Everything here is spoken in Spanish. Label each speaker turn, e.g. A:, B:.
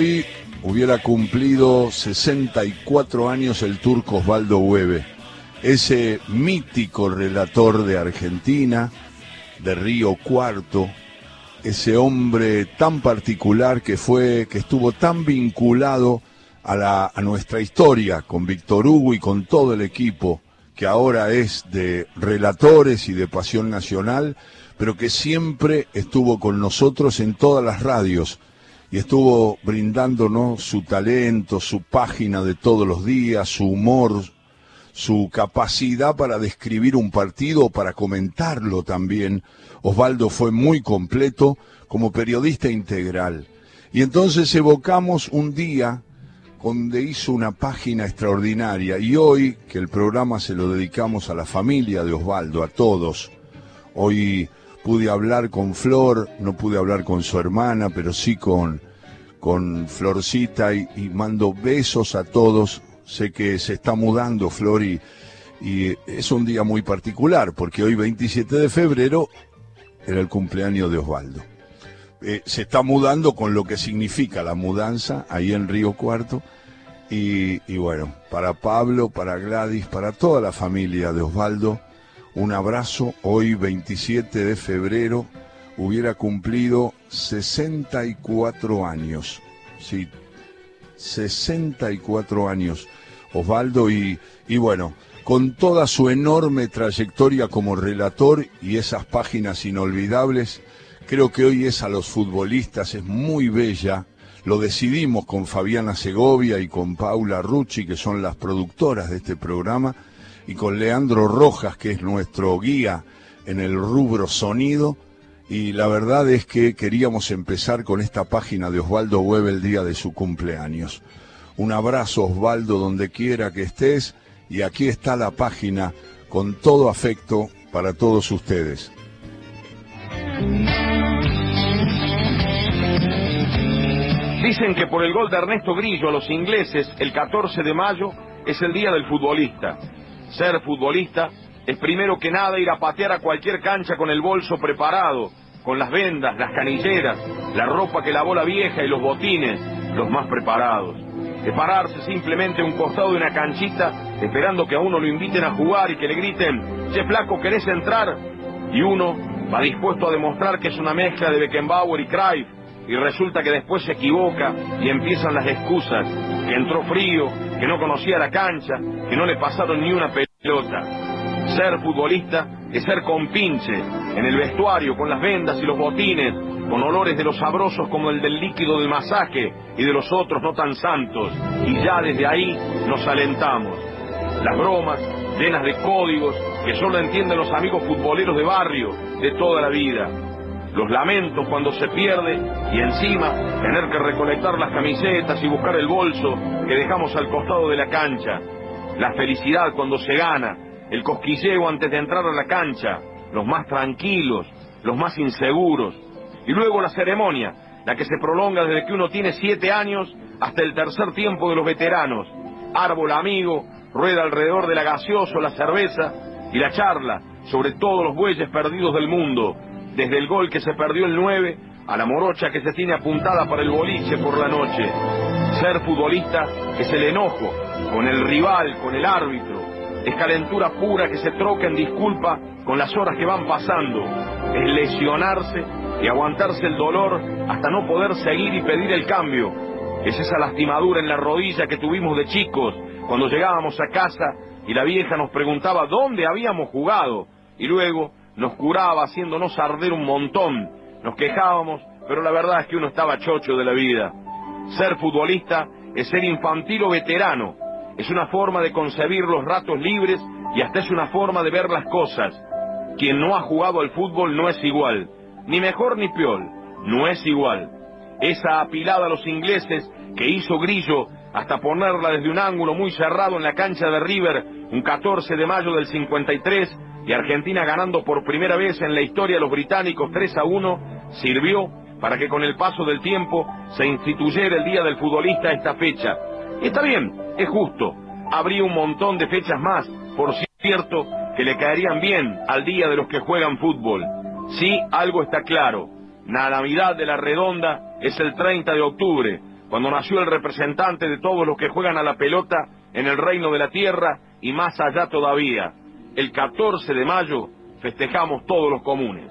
A: Hoy hubiera cumplido 64 años el turco Osvaldo Hueve, ese mítico relator de Argentina, de Río Cuarto, ese hombre tan particular que fue, que estuvo tan vinculado a, la, a nuestra historia con Víctor Hugo y con todo el equipo que ahora es de relatores y de Pasión Nacional, pero que siempre estuvo con nosotros en todas las radios y estuvo brindándonos su talento, su página de todos los días, su humor, su capacidad para describir un partido, para comentarlo también. Osvaldo fue muy completo como periodista integral. Y entonces evocamos un día donde hizo una página extraordinaria y hoy que el programa se lo dedicamos a la familia de Osvaldo, a todos. Hoy pude hablar con Flor, no pude hablar con su hermana, pero sí con, con Florcita y, mando besos a todos. Sé que se está mudando Flor y, es un día muy particular porque hoy 27 de febrero era el cumpleaños de Osvaldo. Eh, se está mudando con lo que significa la mudanza ahí en Río Cuarto. Y, y, bueno, para Pablo, para Gladys, para toda la familia de Osvaldo, un abrazo. Hoy, 27 de febrero, hubiera cumplido 64 años. Sí, 64 años Osvaldo y, y bueno, con toda su enorme trayectoria como relator y esas páginas inolvidables, creo que hoy es a los futbolistas, es muy bella. Lo decidimos con Fabiana Segovia y con Paula Rucci, que son las productoras de este programa, y con Leandro Rojas, que es nuestro guía en el rubro sonido. Y la verdad es que queríamos empezar con esta página de Osvaldo Web el día de su cumpleaños. Un abrazo Osvaldo donde quiera que estés y aquí está la página con todo afecto para todos ustedes.
B: Dicen que por el gol de Ernesto Grillo a los ingleses, el 14 de mayo es el día del futbolista. Ser futbolista es primero que nada ir a patear a cualquier cancha con el bolso preparado, con las vendas, las canilleras, la ropa que lavó la vieja y los botines, los más preparados. De pararse simplemente a un costado de una canchita esperando que a uno lo inviten a jugar y que le griten, che flaco, ¿querés entrar? Y uno va dispuesto a demostrar que es una mezcla de Beckenbauer y Cruyff y resulta que después se equivoca y empiezan las excusas, que entró frío, que no conocía la cancha, que no le pasaron ni una pelota. Ser futbolista es ser compinche, en el vestuario, con las vendas y los botines, con olores de los sabrosos como el del líquido del masaje y de los otros no tan santos, y ya desde ahí nos alentamos. Las bromas, llenas de códigos que solo entienden los amigos futboleros de barrio de toda la vida. Los lamentos cuando se pierde y encima tener que recolectar las camisetas y buscar el bolso que dejamos al costado de la cancha, la felicidad cuando se gana, el cosquilleo antes de entrar a la cancha, los más tranquilos, los más inseguros, y luego la ceremonia, la que se prolonga desde que uno tiene siete años hasta el tercer tiempo de los veteranos, árbol amigo, rueda alrededor de la la cerveza y la charla sobre todos los bueyes perdidos del mundo, desde el gol que se perdió el 9 a la morocha que se tiene apuntada para el boliche por la noche. Ser futbolista es el enojo con el rival, con el árbitro. Es calentura pura que se troca en disculpa con las horas que van pasando. Es lesionarse y aguantarse el dolor hasta no poder seguir y pedir el cambio. Es esa lastimadura en la rodilla que tuvimos de chicos cuando llegábamos a casa y la vieja nos preguntaba dónde habíamos jugado y luego nos curaba haciéndonos arder un montón, nos quejábamos, pero la verdad es que uno estaba chocho de la vida. Ser futbolista es ser infantil o veterano, es una forma de concebir los ratos libres y hasta es una forma de ver las cosas. Quien no ha jugado al fútbol no es igual, ni mejor ni peor, no es igual. Esa apilada a los ingleses que hizo Grillo hasta ponerla desde un ángulo muy cerrado en la cancha de River un 14 de mayo del 53 y Argentina ganando por primera vez en la historia de los británicos 3 a 1, sirvió para que con el paso del tiempo se instituyera el Día del Futbolista esta fecha. Está bien, es justo, habría un montón de fechas más, por cierto, que le caerían bien al Día de los que juegan fútbol. Sí, algo está claro, la Navidad de la Redonda es el 30 de octubre, cuando nació el representante de todos los que juegan a la pelota en el reino de la tierra y más allá todavía. El 14 de mayo festejamos todos los comunes.